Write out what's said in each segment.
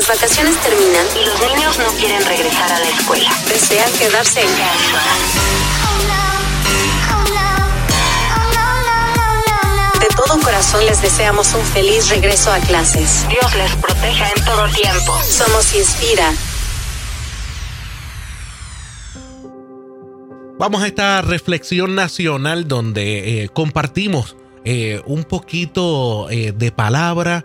Las vacaciones terminan y los niños no quieren regresar a la escuela. Desean quedarse en casa. De todo corazón les deseamos un feliz regreso a clases. Dios les proteja en todo tiempo. Somos Inspira. Vamos a esta reflexión nacional donde eh, compartimos eh, un poquito eh, de palabra,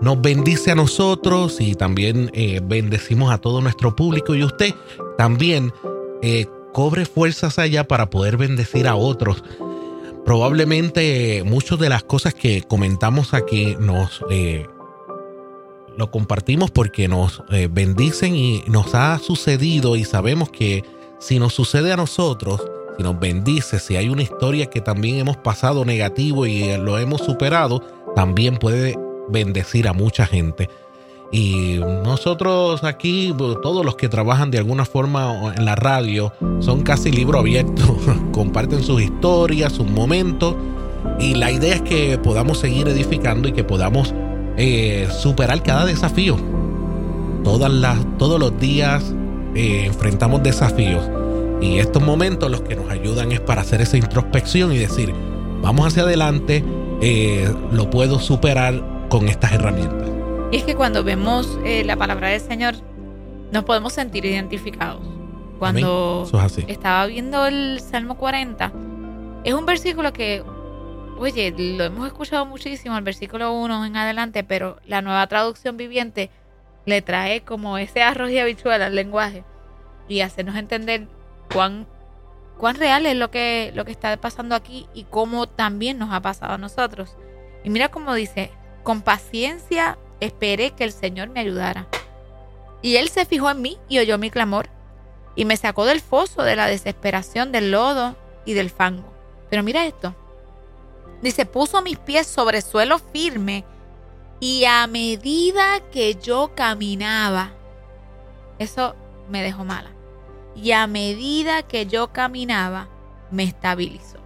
nos bendice a nosotros y también bendecimos a todo nuestro público y usted también cobre fuerzas allá para poder bendecir a otros. Probablemente muchas de las cosas que comentamos aquí nos lo compartimos porque nos bendicen y nos ha sucedido y sabemos que si nos sucede a nosotros, si nos bendice, si hay una historia que también hemos pasado negativo y lo hemos superado, también puede bendecir a mucha gente. Y nosotros aquí, todos los que trabajan de alguna forma en la radio, son casi libro abierto, comparten sus historias, sus momentos. Y la idea es que podamos seguir edificando y que podamos eh, superar cada desafío. Todas las, todos los días eh, enfrentamos desafíos y estos momentos los que nos ayudan es para hacer esa introspección y decir, vamos hacia adelante, eh, lo puedo superar con estas herramientas. Y es que cuando vemos eh, la palabra del Señor, nos podemos sentir identificados. Cuando estaba viendo el Salmo 40, es un versículo que, oye, lo hemos escuchado muchísimo, el versículo 1 en adelante, pero la nueva traducción viviente le trae como ese arroz y habichuela al lenguaje y hacernos entender cuán, cuán real es lo que, lo que está pasando aquí y cómo también nos ha pasado a nosotros. Y mira cómo dice, con paciencia esperé que el Señor me ayudara. Y Él se fijó en mí y oyó mi clamor y me sacó del foso de la desesperación, del lodo y del fango. Pero mira esto. Dice, puso mis pies sobre suelo firme y a medida que yo caminaba, eso me dejó mala. Y a medida que yo caminaba, me estabilizó.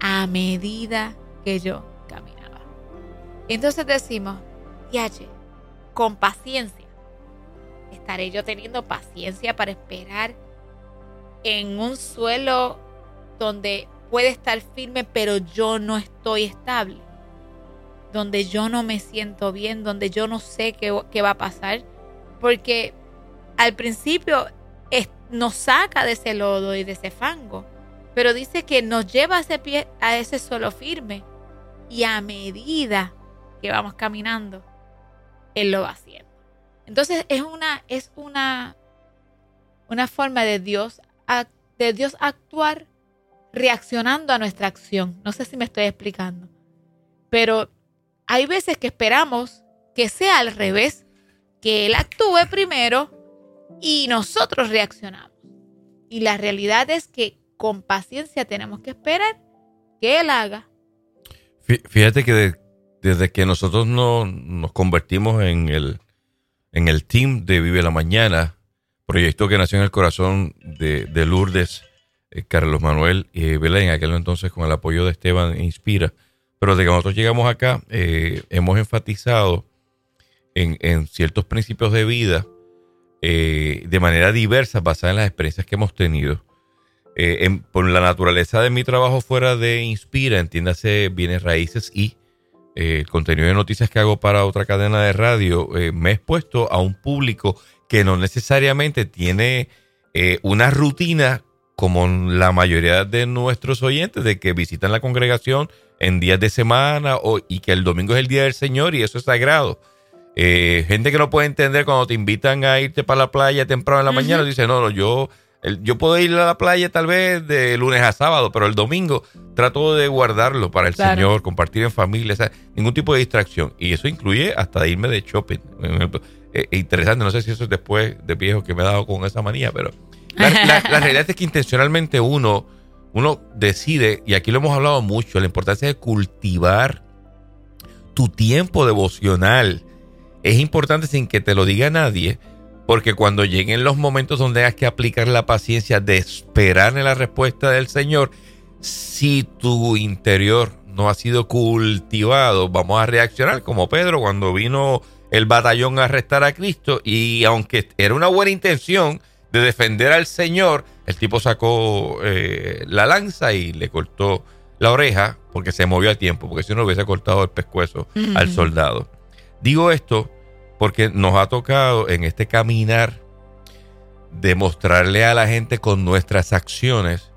A medida que yo caminaba. Entonces decimos, Yache, con paciencia. Estaré yo teniendo paciencia para esperar en un suelo donde puede estar firme, pero yo no estoy estable donde yo no me siento bien, donde yo no sé qué, va a pasar, porque al principio nos saca de ese lodo y de ese fango, pero dice que nos lleva a ese, pie, a ese suelo firme y a medida que vamos caminando, Él lo va haciendo. Entonces es una, es una, una forma de Dios, de Dios actuar reaccionando a nuestra acción. No sé si me estoy explicando, pero hay veces que esperamos que sea al revés, que Él actúe primero y nosotros reaccionamos. Y la realidad es que con paciencia tenemos que esperar que Él haga. Fíjate que desde que nosotros no, nos convertimos en el, en el team de Vive la Mañana, proyecto que nació en el corazón de, Lourdes, eh, Carlos Manuel y Belén, en aquel entonces con el apoyo de Esteban Inspira, pero desde que nosotros llegamos acá, eh, hemos enfatizado en, ciertos principios de vida eh, de manera diversa, basada en las experiencias que hemos tenido. Eh, por la naturaleza de mi trabajo fuera de Inspira, entiéndase bienes raíces y el contenido de noticias que hago para otra cadena de radio, me he expuesto a un público que no necesariamente tiene una rutina como la mayoría de nuestros oyentes, de que visitan la congregación en días de semana o, y que el domingo es el día del Señor y eso es sagrado. Eh, gente que no puede entender cuando te invitan a irte para la playa temprano en la mañana, dice, no, no, yo, yo puedo ir a la playa tal vez de lunes a sábado, pero el domingo trato de guardarlo para el Señor, compartir en familia, o sea, ningún tipo de distracción. Y eso incluye hasta irme de shopping. Eh, interesante, no sé si eso es después de viejo que me he dado con esa manía, pero la realidad es que intencionalmente uno uno decide, y aquí lo hemos hablado mucho, la importancia de cultivar tu tiempo devocional. Es importante sin que te lo diga nadie, porque cuando lleguen los momentos donde hayas que aplicar la paciencia de esperar en la respuesta del Señor, si tu interior no ha sido cultivado, vamos a reaccionar como Pedro cuando vino el batallón a arrestar a Cristo y aunque era una buena intención de defender al Señor, el tipo sacó eh, la lanza y le cortó la oreja porque se movió a tiempo, porque si no hubiese cortado el pescuezo al soldado. Digo esto porque nos ha tocado en este caminar demostrarle a la gente con nuestras acciones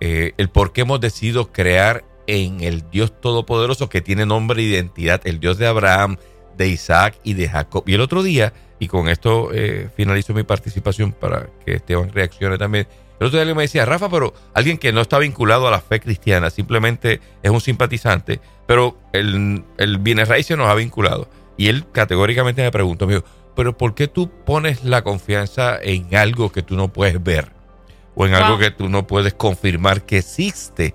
eh, el por qué hemos decidido crear en el Dios Todopoderoso que tiene nombre e identidad, el Dios de Abraham, de Isaac y de Jacob. Y el otro día, y con esto eh, finalizo mi participación para que Esteban reaccione también, el otro día alguien me decía, Rafa, pero alguien que no está vinculado a la fe cristiana, simplemente es un simpatizante, pero el, el bienes raíces nos ha vinculado. Y él categóricamente me preguntó, me dijo, pero ¿por qué tú pones la confianza en algo que tú no puedes ver? O en algo que tú no puedes confirmar que existe.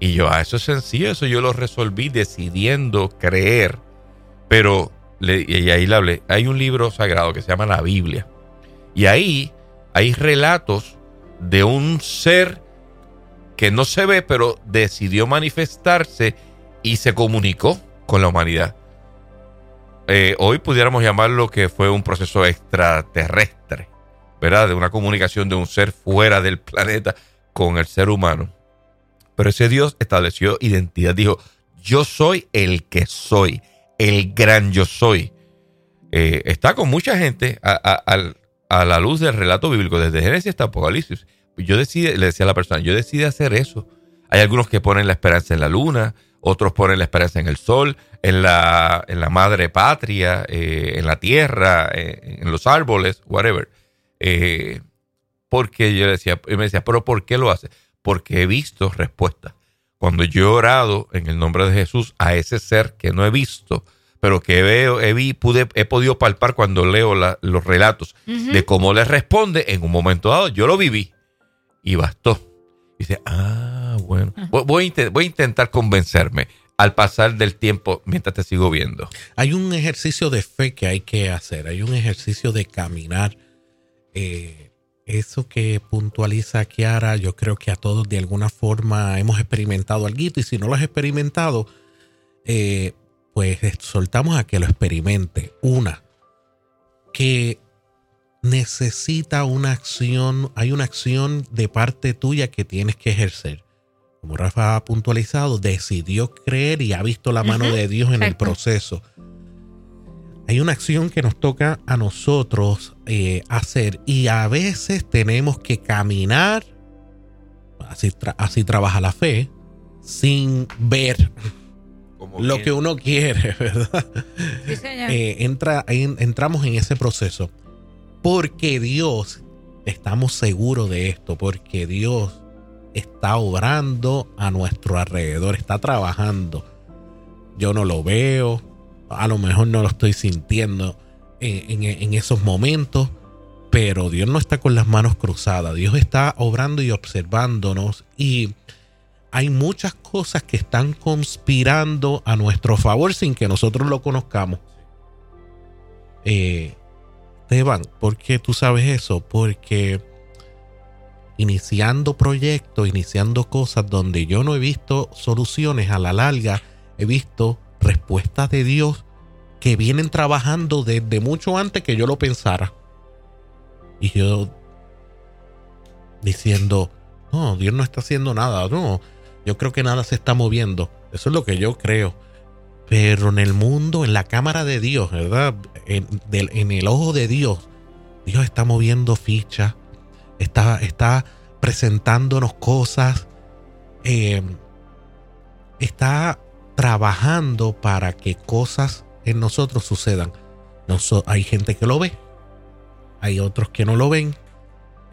Y yo, ah, eso es sencillo, eso yo lo resolví decidiendo creer. Pero, y ahí le hablé, hay un libro sagrado que se llama la Biblia. Y ahí hay relatos de un ser que no se ve, pero decidió manifestarse y se comunicó con la humanidad. Eh, hoy pudiéramos llamarlo que fue un proceso extraterrestre, ¿verdad? De una comunicación de un ser fuera del planeta con el ser humano. Pero ese Dios estableció identidad, dijo, yo soy el que soy, el gran yo soy. Eh, está con mucha gente a, la luz del relato bíblico, desde Génesis hasta Apocalipsis. Yo decidí, le decía a la persona, yo decidí hacer eso. Hay algunos que ponen la esperanza en la luna, otros ponen la esperanza en el sol, en la, en la madre patria, eh, en la tierra, eh, en los árboles, whatever. Eh, porque yo decía, y me decía, pero ¿por qué lo hace? Porque he visto respuestas. Cuando yo he orado en el nombre de Jesús a ese ser que no he visto, pero que veo, he, vi, pude, he podido palpar cuando leo los relatos de cómo le responde en un momento dado, yo lo viví y bastó. Y dice, ah, bueno, voy, voy a intentar convencerme al pasar del tiempo mientras te sigo viendo. Hay un ejercicio de fe que hay que hacer, hay un ejercicio de caminar. Eh, eso que puntualiza Kiara, yo creo que a todos de alguna forma hemos experimentado algo y si no lo has experimentado, eh, pues soltamos a que lo experimente. Una, que necesita una acción, hay una acción de parte tuya que tienes que ejercer. Como Rafa ha puntualizado, decidió creer y ha visto la mano de Dios en el proceso. Hay una acción que nos toca a nosotros eh, hacer y a veces tenemos que caminar, así, así trabaja la fe, sin ver lo que uno quiere, ¿verdad? Eh, entra, entramos en ese proceso porque Dios, estamos seguros de esto, porque Dios está obrando a nuestro alrededor, está trabajando. Yo no lo veo, a lo mejor no lo estoy sintiendo en, esos momentos, pero Dios no está con las manos cruzadas, Dios está obrando y observándonos y hay muchas cosas que están conspirando a nuestro favor sin que nosotros lo conozcamos. Eh, Esteban, ¿por qué tú sabes eso? Porque iniciando proyectos, iniciando cosas donde yo no he visto soluciones a la larga, he visto respuestas de Dios que vienen trabajando desde mucho antes que yo lo pensara. Y yo diciendo, no, Dios no está haciendo nada, no, yo creo que nada se está moviendo. Eso es lo que yo creo. Pero en el mundo, en la cámara de Dios, ¿verdad? En, el ojo de Dios, Dios está moviendo fichas, está, está presentándonos cosas, eh, está trabajando para que cosas en nosotros sucedan. hay gente que lo ve, hay otros que no lo ven.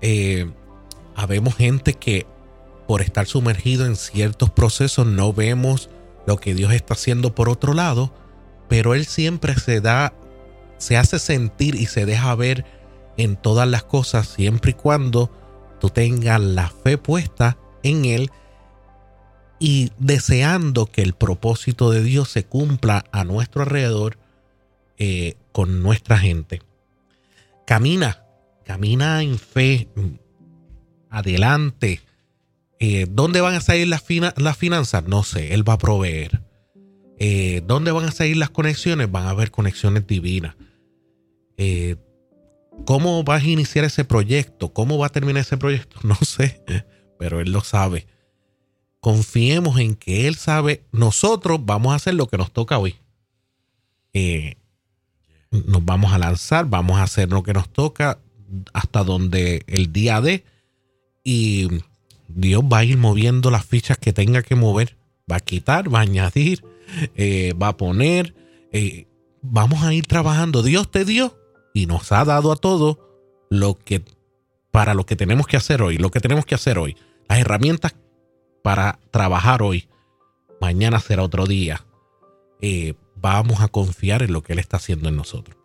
Eh, habemos gente que por estar sumergido en ciertos procesos no vemos lo que Dios está haciendo por otro lado, pero Él siempre se da, se hace sentir y se deja ver en todas las cosas siempre y cuando tú tengas la fe puesta en Él y deseando que el propósito de Dios se cumpla a nuestro alrededor eh, con nuestra gente. Camina, camina en fe, adelante, Eh, ¿Dónde van a salir las, las finanzas? No sé, Él va a proveer. Eh, ¿Dónde van a salir las conexiones? Van a haber conexiones divinas. Eh, ¿Cómo vas a iniciar ese proyecto? ¿Cómo va a terminar ese proyecto? No sé, pero Él lo sabe. Confiemos en que Él sabe. Nosotros vamos a hacer lo que nos toca hoy. nos vamos a lanzar, vamos a hacer lo que nos toca hasta donde el día de. Y Dios va a ir moviendo las fichas que tenga que mover. Va a quitar, va a añadir, eh, va a poner. Eh, vamos a ir trabajando. Dios te dio y nos ha dado a todos lo que para lo que tenemos que hacer hoy, lo que tenemos que hacer hoy, las herramientas para trabajar hoy. Mañana será otro día. Eh, vamos a confiar en lo que Él está haciendo en nosotros.